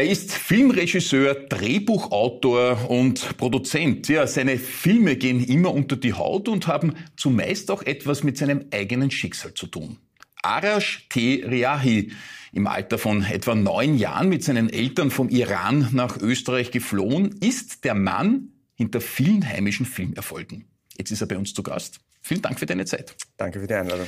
Er ist Filmregisseur, Drehbuchautor und Produzent. Ja, seine Filme gehen immer unter die Haut und haben zumeist auch etwas mit seinem eigenen Schicksal zu tun. Arash T. Riahi, im Alter von etwa neun Jahren mit seinen Eltern vom Iran nach Österreich geflohen, ist der Mann hinter vielen heimischen Filmerfolgen. Jetzt ist er bei uns zu Gast. Vielen Dank für deine Zeit. Danke für die Einladung.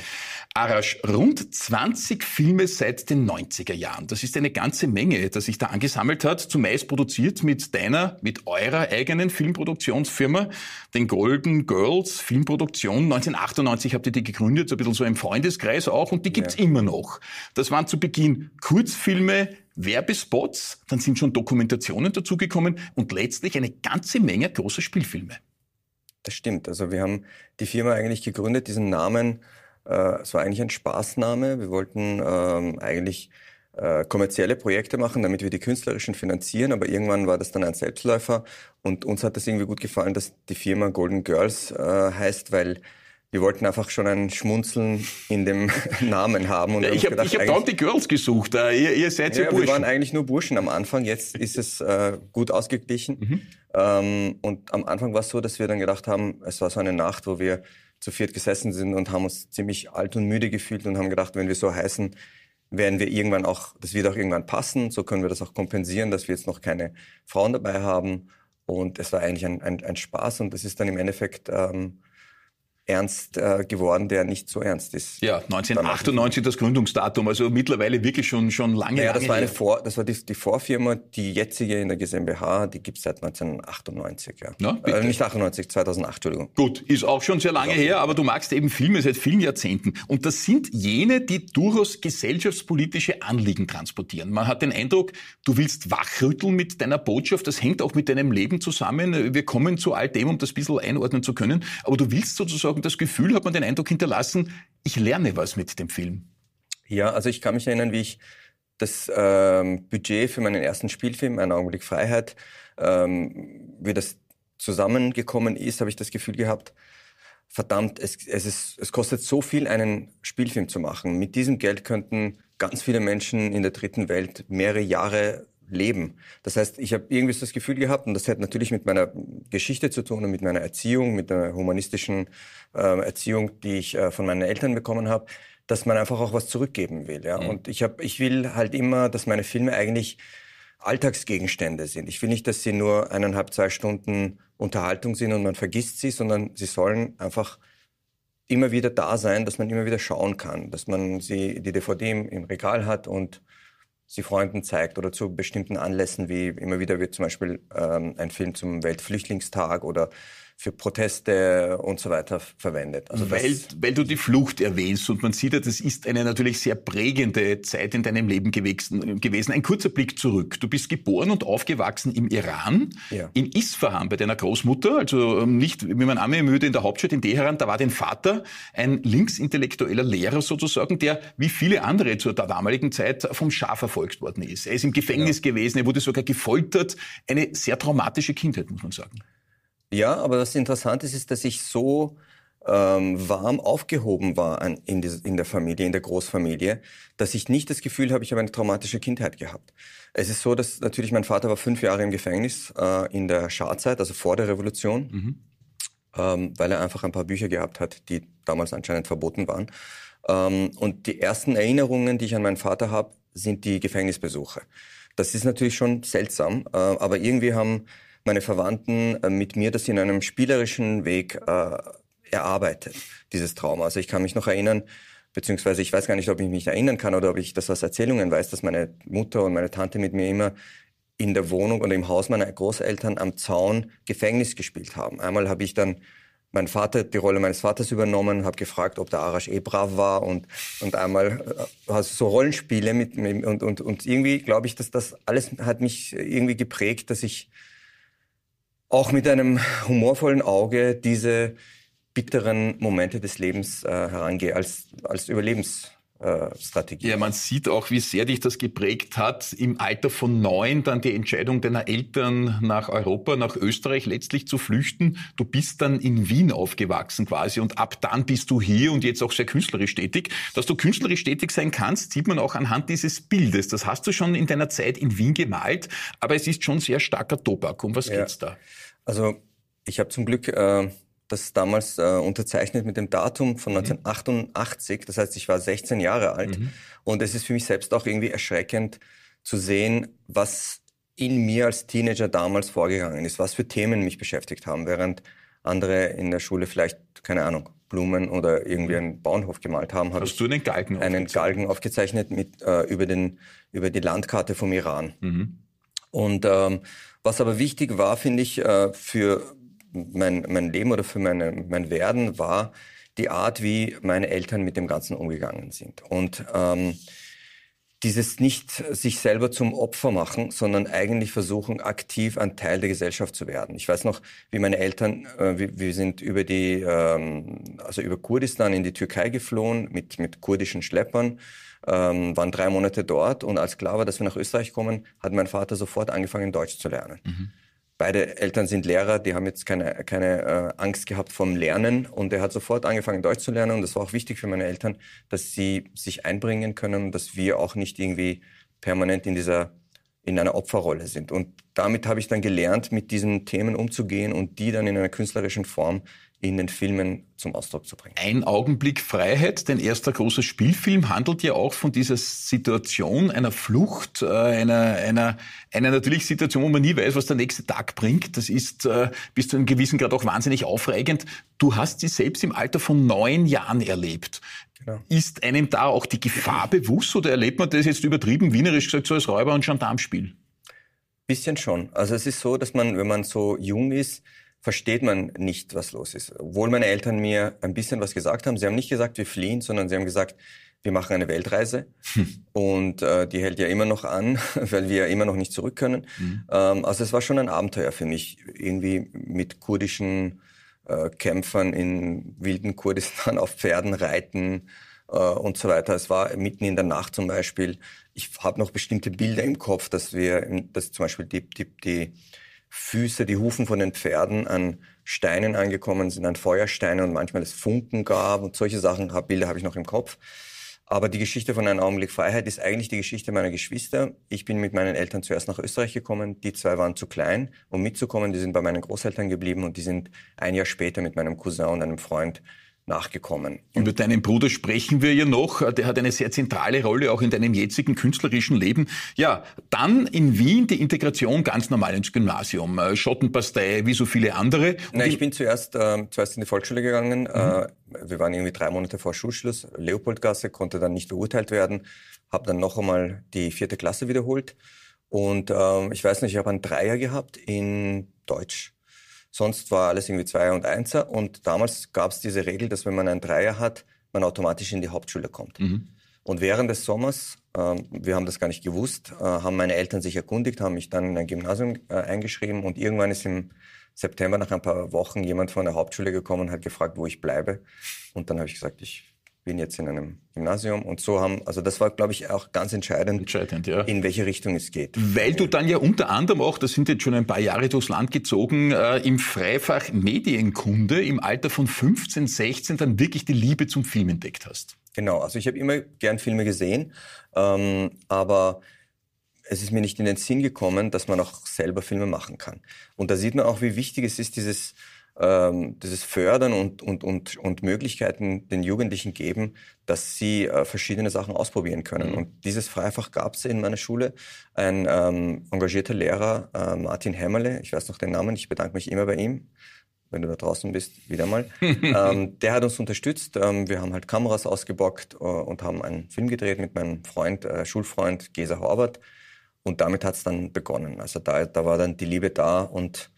Arash, rund 20 Filme seit den 90er Jahren. Das ist eine ganze Menge, das sich da angesammelt hat. Zumeist produziert mit deiner, mit eurer eigenen Filmproduktionsfirma, den Golden Girls Filmproduktion. 1998 habt ihr die gegründet, so ein bisschen so im Freundeskreis auch, und die gibt's ja. immer noch. Das waren zu Beginn Kurzfilme, Werbespots, dann sind schon Dokumentationen dazugekommen und letztlich eine ganze Menge großer Spielfilme. Das stimmt. Also wir haben die Firma eigentlich gegründet, diesen Namen, äh, es war eigentlich ein Spaßname. Wir wollten ähm, eigentlich äh, kommerzielle Projekte machen, damit wir die künstlerischen finanzieren, aber irgendwann war das dann ein Selbstläufer und uns hat das irgendwie gut gefallen, dass die Firma Golden Girls äh, heißt, weil wir wollten einfach schon ein Schmunzeln in dem Namen haben. Und ja, ich habe hab dort die Girls gesucht. Ihr, ihr seid ja, ja Burschen. Wir waren eigentlich nur Burschen am Anfang. Jetzt ist es äh, gut ausgeglichen. Mhm. Ähm, und am Anfang war es so, dass wir dann gedacht haben, es war so eine Nacht, wo wir zu viert gesessen sind und haben uns ziemlich alt und müde gefühlt und haben gedacht, wenn wir so heißen, werden wir irgendwann auch, das wird auch irgendwann passen. So können wir das auch kompensieren, dass wir jetzt noch keine Frauen dabei haben. Und es war eigentlich ein, ein, ein Spaß und das ist dann im Endeffekt ähm, ernst äh, geworden, der nicht so ernst ist. Ja, 1998 das Gründungsdatum, also mittlerweile wirklich schon schon lange. Ja, lange das war eine Vor, das war die, die Vorfirma, die jetzige in der GmbH, die gibt's seit 1998. Ja, ja äh, nicht 98, 2008, Entschuldigung. Gut, ist auch schon sehr lange her, aber du magst eben Filme seit vielen Jahrzehnten und das sind jene, die durchaus gesellschaftspolitische Anliegen transportieren. Man hat den Eindruck, du willst wachrütteln mit deiner Botschaft, das hängt auch mit deinem Leben zusammen. Wir kommen zu all dem, um das ein bisschen einordnen zu können, aber du willst sozusagen sagen, das Gefühl hat man den Eindruck hinterlassen, ich lerne was mit dem Film. Ja, also ich kann mich erinnern, wie ich das ähm, Budget für meinen ersten Spielfilm, Ein Augenblick Freiheit, ähm, wie das zusammengekommen ist, habe ich das Gefühl gehabt, verdammt, es, es, ist, es kostet so viel, einen Spielfilm zu machen. Mit diesem Geld könnten ganz viele Menschen in der dritten Welt mehrere Jahre leben. Das heißt, ich habe irgendwie das Gefühl gehabt, und das hat natürlich mit meiner Geschichte zu tun und mit meiner Erziehung, mit der humanistischen äh, Erziehung, die ich äh, von meinen Eltern bekommen habe, dass man einfach auch was zurückgeben will. Ja? Mhm. Und ich, hab, ich will halt immer, dass meine Filme eigentlich Alltagsgegenstände sind. Ich will nicht, dass sie nur eineinhalb, zwei Stunden Unterhaltung sind und man vergisst sie, sondern sie sollen einfach immer wieder da sein, dass man immer wieder schauen kann, dass man sie die DVD im, im Regal hat und sie Freunden zeigt oder zu bestimmten Anlässen, wie immer wieder wird zum Beispiel ähm, ein Film zum Weltflüchtlingstag oder für Proteste und so weiter verwendet. Also weil, weil du die Flucht erwähnst und man sieht ja, das ist eine natürlich sehr prägende Zeit in deinem Leben gewesen. Ein kurzer Blick zurück. Du bist geboren und aufgewachsen im Iran, ja. in Isfahan bei deiner Großmutter, also ähm, nicht, wie man müde in der Hauptstadt in Teheran, da war dein Vater ein linksintellektueller Lehrer sozusagen, der wie viele andere zur damaligen Zeit vom Schah verfolgt worden ist. Er ist im Gefängnis ja. gewesen, er wurde sogar gefoltert. Eine sehr traumatische Kindheit, muss man sagen. Ja, aber was interessant ist, ist, dass ich so ähm, warm aufgehoben war an, in, die, in der Familie, in der Großfamilie, dass ich nicht das Gefühl habe, ich habe eine traumatische Kindheit gehabt. Es ist so, dass natürlich mein Vater war fünf Jahre im Gefängnis äh, in der Schadzeit, also vor der Revolution, mhm. ähm, weil er einfach ein paar Bücher gehabt hat, die damals anscheinend verboten waren. Ähm, und die ersten Erinnerungen, die ich an meinen Vater habe, sind die Gefängnisbesuche. Das ist natürlich schon seltsam, äh, aber irgendwie haben meine Verwandten äh, mit mir das in einem spielerischen Weg äh, erarbeitet, dieses Trauma. Also ich kann mich noch erinnern, beziehungsweise ich weiß gar nicht, ob ich mich erinnern kann oder ob ich das aus Erzählungen weiß, dass meine Mutter und meine Tante mit mir immer in der Wohnung oder im Haus meiner Großeltern am Zaun Gefängnis gespielt haben. Einmal habe ich dann mein Vater die Rolle meines Vaters übernommen, habe gefragt, ob der Arash eh brav war und und einmal also so Rollenspiele mit, mit und und und irgendwie glaube ich, dass das alles hat mich irgendwie geprägt, dass ich auch mit einem humorvollen Auge diese bitteren Momente des Lebens äh, herangehe als, als Überlebensstrategie. Strategie. Ja, man sieht auch, wie sehr dich das geprägt hat. Im Alter von neun dann die Entscheidung deiner Eltern nach Europa, nach Österreich letztlich zu flüchten. Du bist dann in Wien aufgewachsen quasi und ab dann bist du hier und jetzt auch sehr künstlerisch tätig. Dass du künstlerisch tätig sein kannst, sieht man auch anhand dieses Bildes. Das hast du schon in deiner Zeit in Wien gemalt, aber es ist schon sehr starker Tobak. Um was ja. geht's da? Also ich habe zum Glück äh, das damals äh, unterzeichnet mit dem Datum von 1988. Mhm. Das heißt, ich war 16 Jahre alt. Mhm. Und es ist für mich selbst auch irgendwie erschreckend zu sehen, was in mir als Teenager damals vorgegangen ist, was für Themen mich beschäftigt haben, während andere in der Schule vielleicht, keine Ahnung, Blumen oder irgendwie einen Bauernhof gemalt haben. Hast du einen Galgen einen Galgen aufgezeichnet mit, äh, über, den, über die Landkarte vom Iran. Mhm. Und ähm, was aber wichtig war, finde ich, äh, für mein, mein Leben oder für meine, mein Werden war die Art, wie meine Eltern mit dem Ganzen umgegangen sind. Und ähm, dieses nicht sich selber zum Opfer machen, sondern eigentlich versuchen, aktiv ein Teil der Gesellschaft zu werden. Ich weiß noch, wie meine Eltern, äh, wir, wir sind über die, ähm, also über Kurdistan in die Türkei geflohen mit, mit kurdischen Schleppern, ähm, waren drei Monate dort und als klar war, dass wir nach Österreich kommen, hat mein Vater sofort angefangen, Deutsch zu lernen. Mhm. Beide Eltern sind Lehrer, die haben jetzt keine, keine äh, Angst gehabt vom Lernen und er hat sofort angefangen, Deutsch zu lernen und das war auch wichtig für meine Eltern, dass sie sich einbringen können, dass wir auch nicht irgendwie permanent in dieser in einer Opferrolle sind. Und damit habe ich dann gelernt, mit diesen Themen umzugehen und die dann in einer künstlerischen Form in den Filmen zum Ausdruck zu bringen. Ein Augenblick Freiheit, dein erster großer Spielfilm, handelt ja auch von dieser Situation einer Flucht, äh, einer, einer, einer natürlich Situation, wo man nie weiß, was der nächste Tag bringt. Das ist äh, bis zu einem gewissen Grad auch wahnsinnig aufregend. Du hast sie selbst im Alter von neun Jahren erlebt. Genau. Ist einem da auch die Gefahr bewusst oder erlebt man das jetzt übertrieben wienerisch gesagt so als Räuber- und Gendarmspiel? Bisschen schon. Also es ist so, dass man, wenn man so jung ist, versteht man nicht, was los ist. Obwohl meine Eltern mir ein bisschen was gesagt haben. Sie haben nicht gesagt, wir fliehen, sondern sie haben gesagt, wir machen eine Weltreise. Hm. Und äh, die hält ja immer noch an, weil wir immer noch nicht zurück können. Hm. Ähm, also es war schon ein Abenteuer für mich, irgendwie mit kurdischen äh, Kämpfern in wilden Kurdistan auf Pferden reiten äh, und so weiter. Es war mitten in der Nacht zum Beispiel. Ich habe noch bestimmte Bilder im Kopf, dass wir, dass zum Beispiel die, die, die Füße, die Hufen von den Pferden an Steinen angekommen sind, an Feuersteinen und manchmal es Funken gab und solche Sachen, Bilder habe ich noch im Kopf. Aber die Geschichte von einem Augenblick Freiheit ist eigentlich die Geschichte meiner Geschwister. Ich bin mit meinen Eltern zuerst nach Österreich gekommen. Die zwei waren zu klein, um mitzukommen. Die sind bei meinen Großeltern geblieben und die sind ein Jahr später mit meinem Cousin und einem Freund nachgekommen. Über deinen Bruder sprechen wir ja noch. Der hat eine sehr zentrale Rolle auch in deinem jetzigen künstlerischen Leben. Ja, dann in Wien die Integration ganz normal ins Gymnasium. Äh, Schottenpastei wie so viele andere. Nein, ich bin zuerst, äh, zuerst in die Volksschule gegangen. Mhm. Äh, wir waren irgendwie drei Monate vor Schulschluss. Leopoldgasse konnte dann nicht beurteilt werden. Habe dann noch einmal die vierte Klasse wiederholt. Und äh, ich weiß nicht, ich habe einen Dreier gehabt in Deutsch Sonst war alles irgendwie Zweier und Einser. Und damals gab es diese Regel, dass wenn man einen Dreier hat, man automatisch in die Hauptschule kommt. Mhm. Und während des Sommers, äh, wir haben das gar nicht gewusst, äh, haben meine Eltern sich erkundigt, haben mich dann in ein Gymnasium äh, eingeschrieben und irgendwann ist im September nach ein paar Wochen jemand von der Hauptschule gekommen und hat gefragt, wo ich bleibe. Und dann habe ich gesagt, ich bin jetzt in einem Gymnasium und so haben, also das war, glaube ich, auch ganz entscheidend, entscheidend ja. in welche Richtung es geht. Weil du dann ja unter anderem auch, das sind jetzt schon ein paar Jahre durchs Land gezogen, äh, im Freifach Medienkunde im Alter von 15, 16 dann wirklich die Liebe zum Film entdeckt hast. Genau, also ich habe immer gern Filme gesehen, ähm, aber es ist mir nicht in den Sinn gekommen, dass man auch selber Filme machen kann. Und da sieht man auch, wie wichtig es ist, dieses ähm, dieses Fördern und, und, und, und Möglichkeiten den Jugendlichen geben, dass sie äh, verschiedene Sachen ausprobieren können. Mhm. Und dieses Freifach gab es in meiner Schule. Ein ähm, engagierter Lehrer, äh, Martin Hämmerle, ich weiß noch den Namen, ich bedanke mich immer bei ihm, wenn du da draußen bist, wieder mal. ähm, der hat uns unterstützt. Ähm, wir haben halt Kameras ausgebockt äh, und haben einen Film gedreht mit meinem Freund, äh, Schulfreund Gesa Horvath. Und damit hat es dann begonnen. Also da, da war dann die Liebe da und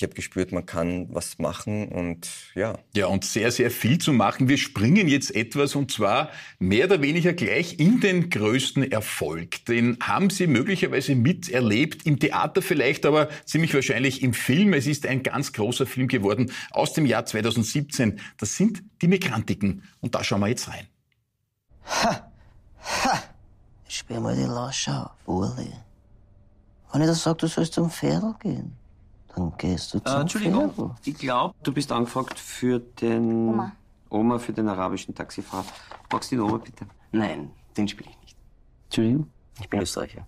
ich habe gespürt, man kann was machen und ja. Ja, und sehr, sehr viel zu machen. Wir springen jetzt etwas und zwar mehr oder weniger gleich in den größten Erfolg. Den haben Sie möglicherweise miterlebt, im Theater vielleicht, aber ziemlich wahrscheinlich im Film. Es ist ein ganz großer Film geworden aus dem Jahr 2017. Das sind die Migrantiken. Und da schauen wir jetzt rein. Ha! Ha! Ich spiel mal die Lasche auf, Uli. Wenn ich dir sag, du sollst zum Pferdl gehen, dann gehst du zum äh, Entschuldigung, Pferdl. ich glaube, du bist angefragt für den... Oma. Oma für den arabischen Taxifahrer. Magst du den Oma bitte? Nein, den spiele ich nicht. Entschuldigung? Ich bin Österreicher.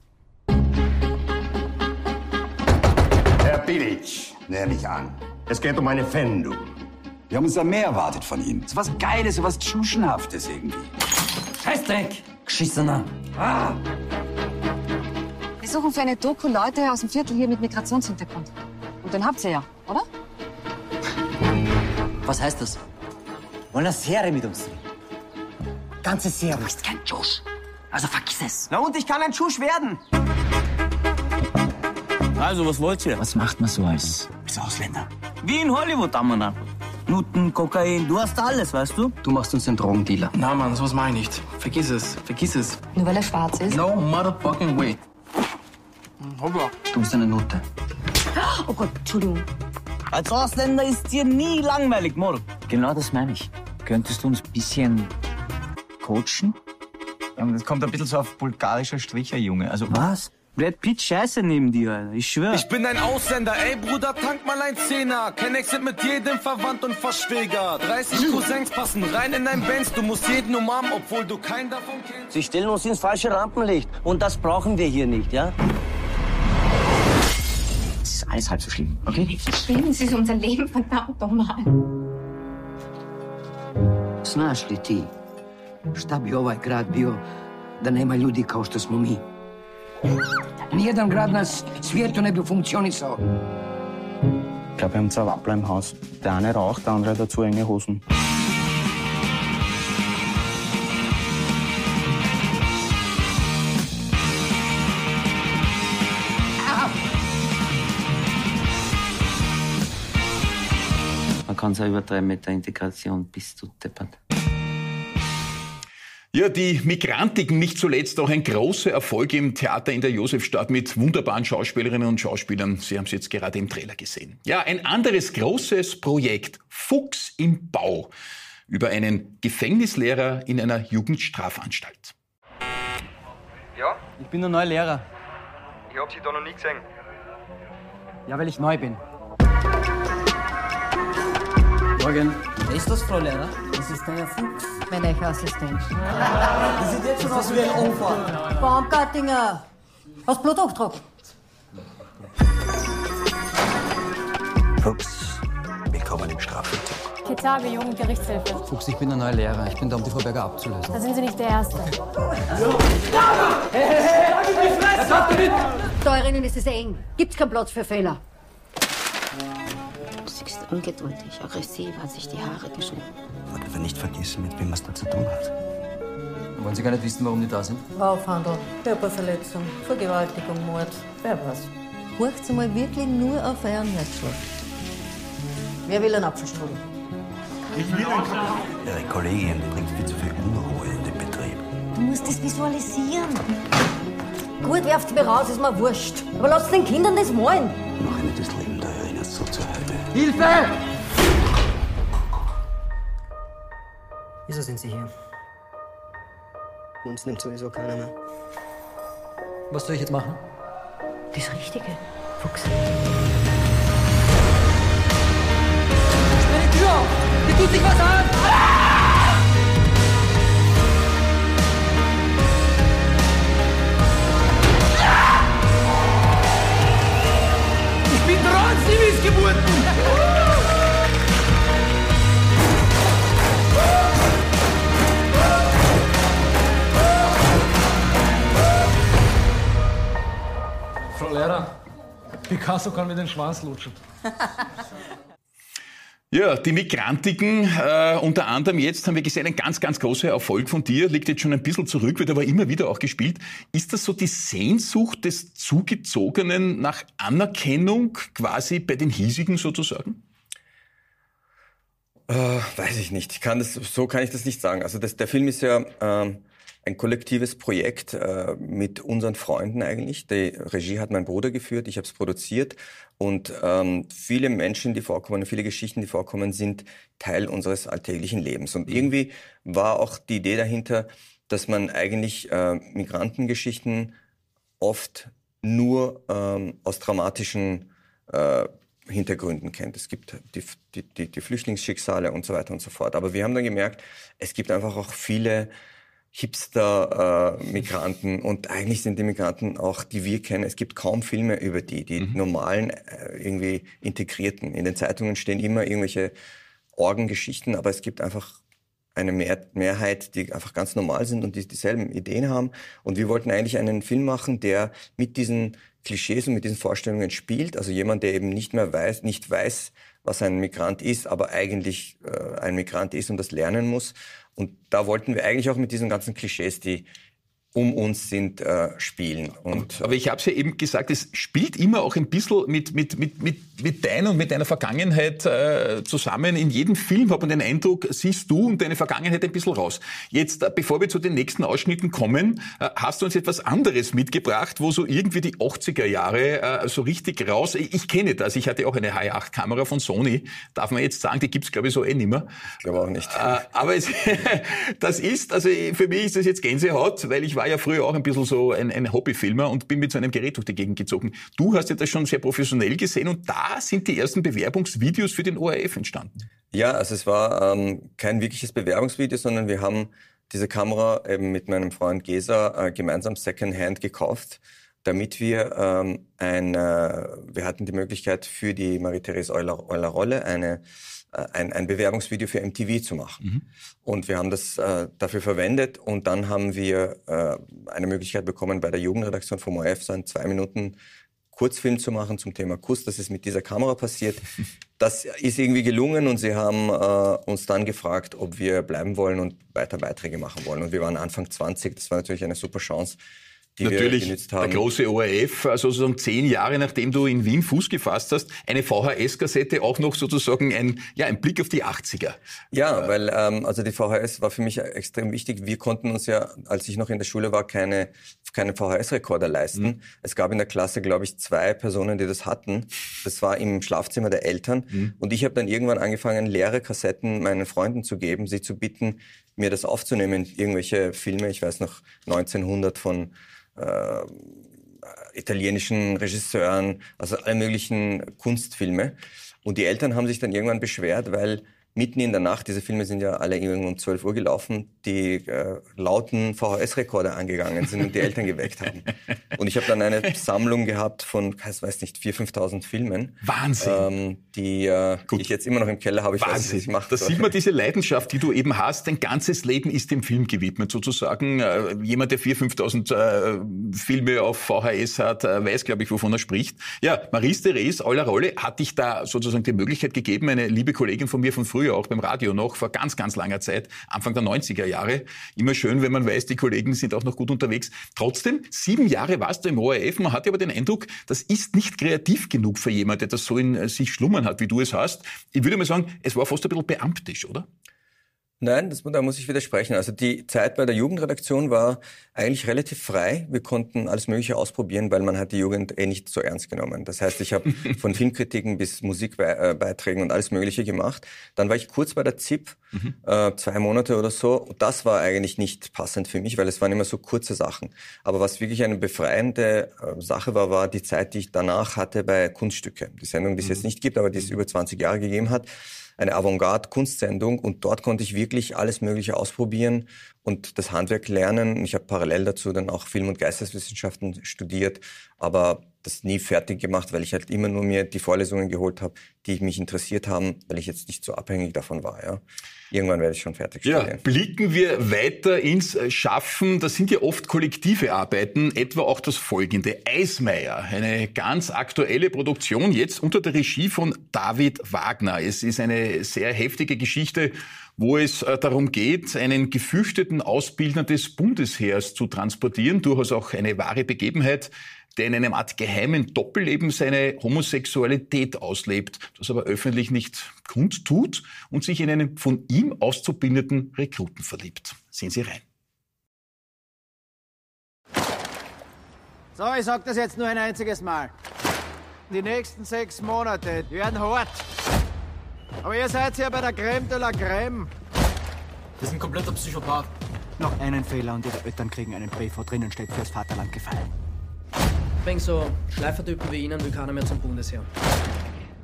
Herr Bilic, nehme ich an. Es geht um eine Pfändung. Wir haben uns da mehr erwartet von Ihnen. So was Geiles, so was Tschuschenhaftes irgendwie. Scheißdreck! Geschissener! Ah! Wir suchen für eine Doku Leute aus dem Viertel hier mit Migrationshintergrund. Den habt ihr ja, oder? Was heißt das? Wollen eine Serie mit uns drehen? Ganze Serie. Du bist kein Tschusch. Also vergiss es. Na und ich kann ein Tschusch werden. Also, was wollt ihr? Was macht man so als, als Ausländer? Wie in Hollywood, Amana. Nutten, Kokain, du hast alles, weißt du? Du machst uns den Drogendealer. Na, Mann, sowas meine ich nicht. Vergiss es, vergiss es. Nur weil er schwarz ist? No motherfucking way. Hoppla. Du bist eine Nutte. Oh Gott, Entschuldigung. Als Ausländer ist dir nie langweilig, Mor. Genau das meine ich. Könntest du uns ein bisschen coachen? Ja, das kommt ein bisschen so auf bulgarischer Stricher, Junge. Also Was? Brad Pitt scheiße neben dir, Alter. Ich schwör. Ich bin ein Ausländer, ey Bruder, tank mal ein Zehner. Kennex sind mit jedem verwandt und Verschwäger. 30 Cousins passen rein in dein Benz. Du musst jeden umarmen, obwohl du keinen davon kennst. Sie stellen uns ins falsche Rampenlicht. Und das brauchen wir hier nicht, ja? Alles halb so schlimm, okay? Schlimm, Sie unser Leben verdammt nochmal. Znaš li ti šta bi ovaj grad bio da nema ljudi kao što smo mi? Nijedan grad na svijetu ne bi funkcionisao. Ich glaube, wir haben zwei Wappler im Haus. Der eine raucht, der andere hat dazu enge Hosen. Kann es ja übertreiben mit der Integration bis zu deppert. Ja, die Migrantiken, nicht zuletzt auch ein großer Erfolg im Theater in der Josefstadt mit wunderbaren Schauspielerinnen und Schauspielern. Sie haben es jetzt gerade im Trailer gesehen. Ja, ein anderes großes Projekt, Fuchs im Bau, über einen Gefängnislehrer in einer Jugendstrafanstalt. Ja? Ich bin der neue Lehrer. Ich hab Sie da noch nie gesehen. Ja, weil ich neu bin. Morgen. Ist das Frau Lehrer? Das ist der Fuchs, mein neuer Assistent. Die sieht jetzt schon aus wie ein Opfer. Baumgartinger, hast Bluthochdruck? Fuchs, willkommen im Strafvollzug. Kitabe, Jugendgerichtshilfe. Fuchs, ich bin der neue Lehrer. Ich bin da, um die Frau Berger abzulösen. Da sind Sie nicht der Erste. Hey, hey, hey, Steuerinnen ist es eng. Gibt's keinen Platz für Fehler. Du siehst ungeduldig, aggressiv, hat sich die Haare geschnitten. Man darf nicht vergessen, mit wem man es da zu tun hat. Wollen Sie gar nicht wissen, warum die da sind? Raufhandel, Körperverletzung, Vergewaltigung, Mord, wer weiß. Horcht Sie mal wirklich nur auf euren Herzschlag. Wer will einen Apfelstrudel? Ich will einen Ihre Kollegin bringt viel zu viel Unruhe in den Betrieb. Du musst das visualisieren. Gut, werft mir raus, ist mir wurscht. Aber lasst den Kindern das malen. Hilfe! Wieso sind Sie hier? Uns nimmt sowieso keiner mehr. Was soll ich jetzt machen? Das Richtige, Fuchs. Sperr die Tür auf! Hier tut sich was an! Trotzdem Missgeburten! Frau Lehrer, Picasso kann mir den Schwanz lutschen. Ja, die Migrantiken, äh, unter anderem jetzt haben wir gesehen, ein ganz, ganz großer Erfolg von dir, liegt jetzt schon ein bisschen zurück, wird aber immer wieder auch gespielt. Ist das so die Sehnsucht des Zugezogenen nach Anerkennung quasi bei den Hiesigen sozusagen? Äh, weiß ich nicht. Ich kann das, so kann ich das nicht sagen. Also das, der Film ist ja ähm, ein kollektives Projekt äh, mit unseren Freunden eigentlich. Die Regie hat mein Bruder geführt, ich habe es produziert und ähm, viele Menschen, die vorkommen, viele Geschichten, die vorkommen, sind Teil unseres alltäglichen Lebens. Und irgendwie war auch die Idee dahinter, dass man eigentlich äh, Migrantengeschichten oft nur ähm, aus dramatischen äh, Hintergründen kennt. Es gibt die, die, die, Flüchtlingsschicksale und so weiter und so fort. Aber wir haben dann gemerkt, es gibt einfach auch viele Hipster-Migranten äh, und eigentlich sind die Migranten auch, die wir kennen, es gibt kaum Filme über die, die mhm. normalen äh, irgendwie Integrierten. In den Zeitungen stehen immer irgendwelche Orgengeschichten, aber es gibt einfach eine Mehr Mehrheit, die einfach ganz normal sind und die dieselben Ideen haben. Und wir wollten eigentlich einen Film machen, der mit diesen Klischees und mit diesen Vorstellungen spielt. Also jemand, der eben nicht mehr weiß, nicht weiß, was ein Migrant ist, aber eigentlich äh, ein Migrant ist und das lernen muss. Und da wollten wir eigentlich auch mit diesen ganzen Klischees, die um uns sind, äh, spielen. Und, Aber ich habe es ja eben gesagt, es spielt immer auch ein bisschen mit, mit, mit, mit, mit deiner und mit deiner Vergangenheit äh, zusammen. In jedem Film hat man den Eindruck, siehst du und deine Vergangenheit ein bisschen raus. Jetzt, äh, bevor wir zu den nächsten Ausschnitten kommen, äh, hast du uns etwas anderes mitgebracht, wo so irgendwie die 80er Jahre äh, so richtig raus... Ich, ich kenne das, ich hatte auch eine Hi8-Kamera von Sony, darf man jetzt sagen, die gibt's glaube ich so eh nimmer. Ich glaube auch nicht. Äh, aber es, das ist, also für mich ist das jetzt Gänsehaut, weil ich war ja früher auch ein bisschen so ein, ein Hobbyfilmer und bin mit so einem Gerät durch die Gegend gezogen. Du hast ja das schon sehr professionell gesehen und da sind die ersten Bewerbungsvideos für den ORF entstanden. Ja, also es war ähm, kein wirkliches Bewerbungsvideo, sondern wir haben diese Kamera eben mit meinem Freund Gesa äh, gemeinsam Secondhand gekauft, damit wir ähm, ein, äh, wir hatten die Möglichkeit für die Marie-Therese Euler-Rolle eine ein, ein Bewerbungsvideo für MTV zu machen. Mhm. Und wir haben das äh, dafür verwendet und dann haben wir äh, eine Möglichkeit bekommen, bei der Jugendredaktion vom ORF so einen zwei Minuten Kurzfilm zu machen zum Thema Kuss. Das ist mit dieser Kamera passiert. Das ist irgendwie gelungen und sie haben äh, uns dann gefragt, ob wir bleiben wollen und weiter Beiträge machen wollen. Und wir waren Anfang 20. Das war natürlich eine super Chance, die Natürlich, wir genützt haben. der große ORF, also sozusagen zehn Jahre nachdem du in Wien Fuß gefasst hast, eine VHS-Kassette auch noch sozusagen ein, ja, ein Blick auf die 80er. Ja, weil ähm, also die VHS war für mich extrem wichtig. Wir konnten uns ja, als ich noch in der Schule war, keine, keine VHS-Rekorder leisten. Mhm. Es gab in der Klasse, glaube ich, zwei Personen, die das hatten. Das war im Schlafzimmer der Eltern. Mhm. Und ich habe dann irgendwann angefangen, leere Kassetten meinen Freunden zu geben, sie zu bitten, mir das aufzunehmen, irgendwelche Filme, ich weiß noch 1900 von äh, italienischen Regisseuren, also alle möglichen Kunstfilme. Und die Eltern haben sich dann irgendwann beschwert, weil mitten in der Nacht, diese Filme sind ja alle irgendwann um 12 Uhr gelaufen, die äh, lauten VHS-Rekorder angegangen sind und die Eltern geweckt haben. Und ich habe dann eine Sammlung gehabt von, ich weiß nicht, 4.000, 5.000 Filmen. Wahnsinn! Ähm, die, äh, die ich jetzt immer noch im Keller habe. Ich Wahnsinn! Weiß, was ich mache. Da sieht man diese Leidenschaft, die du eben hast. Dein ganzes Leben ist dem Film gewidmet, sozusagen. Äh, jemand, der 4.000, 5.000 äh, Filme auf VHS hat, äh, weiß, glaube ich, wovon er spricht. Ja, Marie-Therese Rolle hat dich da sozusagen die Möglichkeit gegeben, eine liebe Kollegin von mir von früher früher auch beim Radio noch, vor ganz, ganz langer Zeit, Anfang der 90er Jahre. Immer schön, wenn man weiß, die Kollegen sind auch noch gut unterwegs. Trotzdem, sieben Jahre warst du im ORF. Man hatte aber den Eindruck, das ist nicht kreativ genug für jemanden, der das so in sich schlummern hat, wie du es hast. Ich würde mal sagen, es war fast ein bisschen beamtisch, oder? Nein, das, da muss ich widersprechen. Also die Zeit bei der Jugendredaktion war eigentlich relativ frei. Wir konnten alles Mögliche ausprobieren, weil man hat die Jugend eh nicht so ernst genommen. Das heißt, ich habe von Filmkritiken bis Musikbeiträgen und alles Mögliche gemacht. Dann war ich kurz bei der ZIP, mhm. äh, zwei Monate oder so. Das war eigentlich nicht passend für mich, weil es waren immer so kurze Sachen. Aber was wirklich eine befreiende äh, Sache war, war die Zeit, die ich danach hatte bei Kunststücke. Die Sendung, die es mhm. jetzt nicht gibt, aber die es über 20 Jahre gegeben hat eine Avantgarde-Kunstsendung und dort konnte ich wirklich alles Mögliche ausprobieren und das Handwerk lernen. Ich habe parallel dazu dann auch Film- und Geisteswissenschaften studiert, aber das nie fertig gemacht, weil ich halt immer nur mir die Vorlesungen geholt habe, die mich interessiert haben, weil ich jetzt nicht so abhängig davon war. Ja. Irgendwann werde ich schon fertig. Ja, blicken wir weiter ins Schaffen. Das sind ja oft kollektive Arbeiten, etwa auch das folgende. Eismeier, eine ganz aktuelle Produktion, jetzt unter der Regie von David Wagner. Es ist eine sehr heftige Geschichte wo es äh, darum geht, einen gefürchteten Ausbildner des Bundesheers zu transportieren, durchaus auch eine wahre Begebenheit, der in einem Art geheimen Doppelleben seine Homosexualität auslebt, das aber öffentlich nicht kundtut und sich in einen von ihm auszubildenden Rekruten verliebt. Sehen Sie rein. So, ich sag das jetzt nur ein einziges Mal. Die nächsten sechs Monate werden hart. Aber ihr seid ja bei der Creme de la Creme. Das ist ein kompletter Psychopath. Noch einen Fehler und ihre Eltern kriegen einen Brief, wo drinnen steht, fürs Vaterland gefallen. Wegen so Schleifertypen wie Ihnen will keiner mehr zum Bundesheer.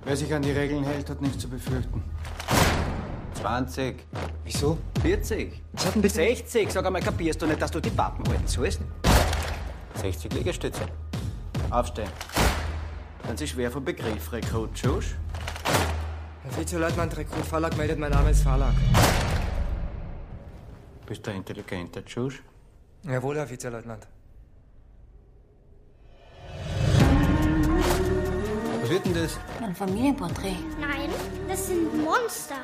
Wer sich an die Regeln hält, hat nichts zu befürchten. 20. Wieso? 40. Was hat denn bitte? 60. Sag einmal, kapierst du nicht, dass du die Pappen halten sollst? 60 Liegestütze. Aufstehen. Wenn Sie schwer vom Begriff Rekrut, Schusch? Herr Vizeleutnant Rekrut Verlag meldet, mein Name ist Verlag. Bist du ein intelligenter Schusch? Jawohl, Herr Vizeleutnant. Was wird denn das? Ein Familienporträt. Nein, das sind Monster.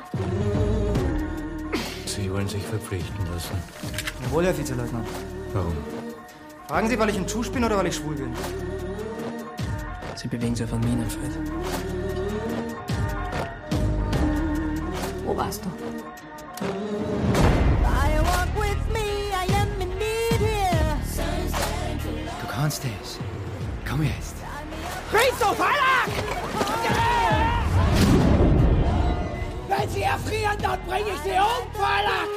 Sie wollen sich verpflichten lassen. Jawohl, Herr Vizeleutnant. Warum? Fragen Sie, weil ich ein Tschusch bin oder weil ich schwul bin? Sie bewegen sich auf einem Minenfeld. Wo warst? Du Christoph, Verlag! Wenn Sie erfrieren, dann bringe ich Sie um, Verlag!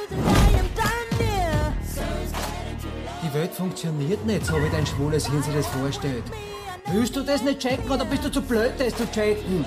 Die Welt funktioniert nicht so, wie dein schwules Hirn sich das vorstellt. Willst du das nicht checken oder bist du zu blöd, das zu checken?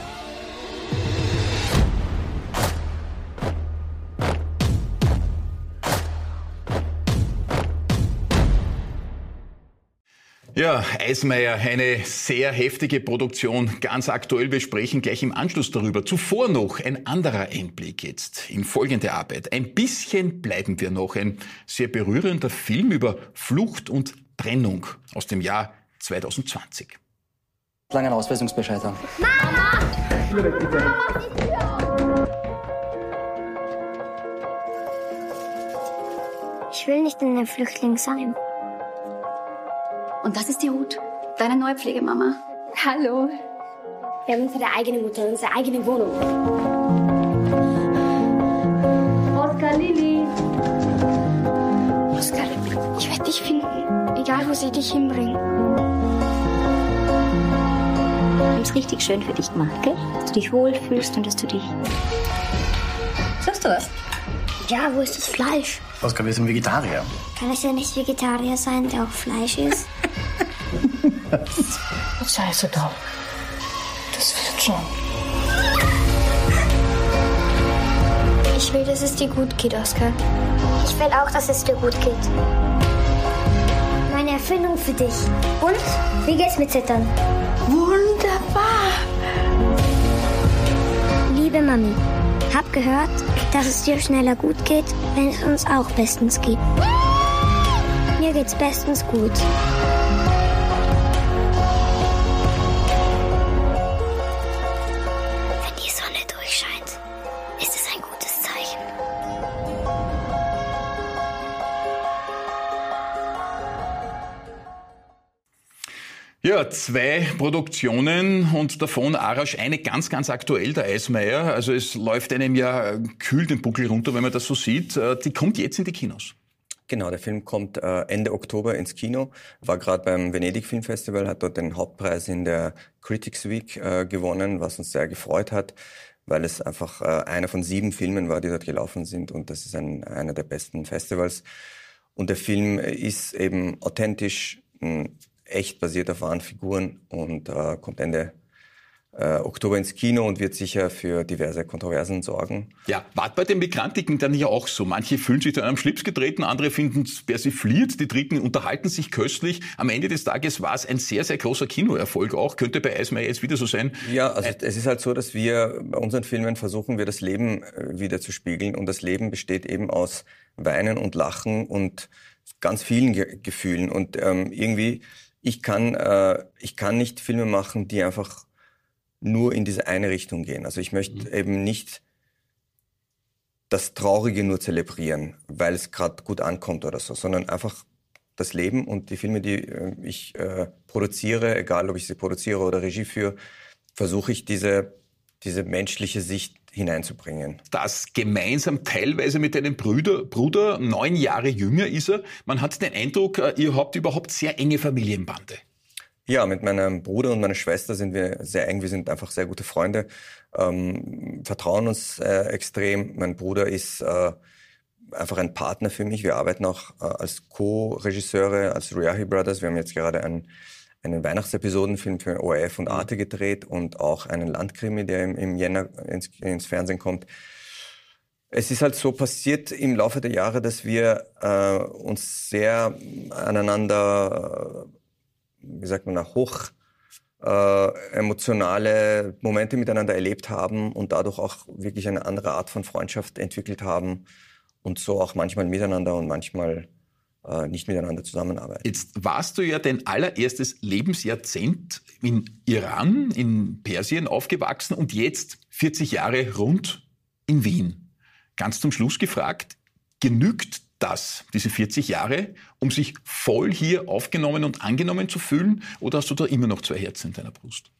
Ja, Eismeier, eine sehr heftige Produktion, ganz aktuell. Wir sprechen gleich im Anschluss darüber. Zuvor noch ein anderer Einblick jetzt in folgende Arbeit. Ein bisschen bleiben wir noch. Ein sehr berührender Film über Flucht und Trennung aus dem Jahr 2020. Langen Ausweisungsbescheid haben. Mama! Ich will nicht in einem Flüchtling sein. Und das ist die Ruth, deine neue Pflegemama. Hallo. Wir haben unsere eigene Mutter, unsere eigene Wohnung. Oskar, Lili. Oskar, ich werde dich finden. Egal, wo sie dich hinbringen. Wir haben es richtig schön für dich gemacht, gell? Dass du dich wohlfühlst und dass du dich... Sagst du was? Ja, wo ist das Fleisch? Oskar, wir sind Vegetarier. Kann es ja nicht Vegetarier sein, der auch Fleisch isst? Scheiße, doch. Das wird schon. Ich will, dass es dir gut geht, Oskar. Ich will auch, dass es dir gut geht. Meine Erfindung für dich. Und? Wie geht's mit Zittern? Wunderbar. Liebe Mami, hab gehört, dass es dir schneller gut geht, wenn es uns auch bestens geht. Mir geht's bestens gut. Zwei Produktionen und davon Arash eine ganz, ganz aktuell, der Eismeier. Also es läuft einem ja kühl den Buckel runter, wenn man das so sieht. Äh, Die kommt jetzt in die Kinos. Genau, der Film kommt äh, Ende Oktober ins Kino, war gerade beim Venedig Film Festival, hat dort den Hauptpreis in der Critics Week äh, gewonnen, was uns sehr gefreut hat, weil es einfach äh, einer von sieben Filmen war, die dort gelaufen sind und das ist ein, einer der besten Festivals. Und der Film ist eben authentisch, mh, echt basiert auf wahren Figuren und äh, kommt Ende äh, Oktober ins Kino und wird sicher für diverse Kontroversen sorgen. Ja, war bei den Migrantiken dann ja auch so. Manche fühlen sich dann am Schlips getreten, andere finden es persifliert, die Dritten unterhalten sich köstlich. Am Ende des Tages war es ein sehr, sehr großer Kinoerfolg auch. Könnte bei Eismeier jetzt wieder so sein. Ja, also es ist halt so, dass wir bei unseren Filmen versuchen wir das Leben äh, wieder zu spiegeln und das Leben besteht eben aus Weinen und Lachen und ganz vielen Ge Gefühlen und ähm, irgendwie ich kann äh, ich kann nicht Filme machen, die einfach nur in diese eine Richtung gehen. Also ich möchte mhm. eben nicht das Traurige nur zelebrieren, weil es gerade gut ankommt oder so, sondern einfach das Leben und die Filme, die äh, ich äh, produziere, egal ob ich sie produziere oder Regie führe, versuche ich diese, diese menschliche Sicht hineinzubringen. Das gemeinsam teilweise mit deinem Bruder, Bruder, neun Jahre jünger ist er. Man hat den Eindruck, äh, ihr habt überhaupt sehr enge Familienbande. Ja, mit meinem Bruder und meiner Schwester sind wir sehr eng. Wir sind einfach sehr gute Freunde, ähm, vertrauen uns äh, extrem. Mein Bruder ist äh, einfach ein Partner für mich. Wir arbeiten auch äh, als Co-Regisseure, als Riahi Brothers. Wir haben jetzt gerade einen, einen Weihnachtsepisodenfilm für ORF und Arte gedreht und auch einen Landkrimi, der im, im Jänner ins, ins Fernsehen kommt. Es ist halt so passiert im Laufe der Jahre, dass wir äh, uns sehr aneinander, äh, wie sagt man, hoch äh, emotionale Momente miteinander erlebt haben und dadurch auch wirklich eine andere Art von Freundschaft entwickelt haben und so auch manchmal miteinander und manchmal nicht miteinander zusammenarbeiten. Jetzt warst du ja dein allererstes Lebensjahrzehnt in Iran, in Persien aufgewachsen und jetzt 40 Jahre rund in Wien ganz zum Schluss gefragt, genügt das, diese 40 Jahre, um sich voll hier aufgenommen und angenommen zu fühlen? Oder hast du da immer noch zwei Herzen in deiner Brust?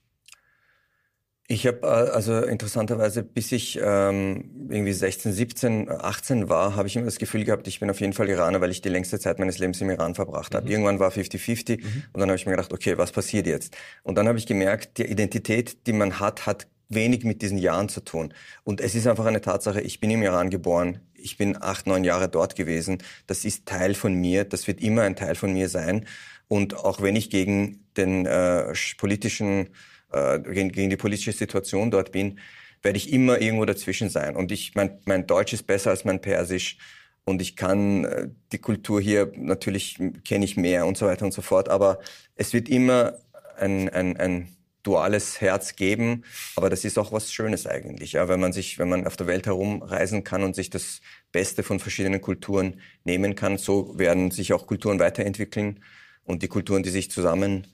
Ich habe äh, also interessanterweise, bis ich ähm, irgendwie 16, 17, 18 war, habe ich immer das Gefühl gehabt, ich bin auf jeden Fall Iraner, weil ich die längste Zeit meines Lebens im Iran verbracht habe. Mhm. Irgendwann war 50-50 mhm. und dann habe ich mir gedacht, okay, was passiert jetzt? Und dann habe ich gemerkt, die Identität, die man hat, hat wenig mit diesen Jahren zu tun. Und es ist einfach eine Tatsache, ich bin im Iran geboren, ich bin acht, neun Jahre dort gewesen. Das ist Teil von mir, das wird immer ein Teil von mir sein. Und auch wenn ich gegen den äh, politischen, äh, gegen, gegen die politische Situation dort bin, werde ich immer irgendwo dazwischen sein. Und ich, mein, mein Deutsch ist besser als mein Persisch. Und ich kann äh, die Kultur hier, natürlich kenne ich mehr und so weiter und so fort. Aber es wird immer ein, ein, ein duales Herz geben, aber das ist auch was Schönes eigentlich, ja, wenn man sich, wenn man auf der Welt herumreisen kann und sich das Beste von verschiedenen Kulturen nehmen kann, so werden sich auch Kulturen weiterentwickeln und die Kulturen, die sich zusammen,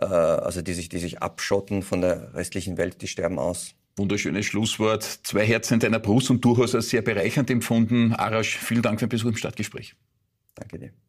äh, also die sich, die sich abschotten von der restlichen Welt, die sterben aus. Wunderschönes Schlusswort. Zwei Herzen in deiner Brust und durchaus als sehr bereichernd empfunden. Arash, vielen Dank für den Besuch im Stadtgespräch. Danke dir.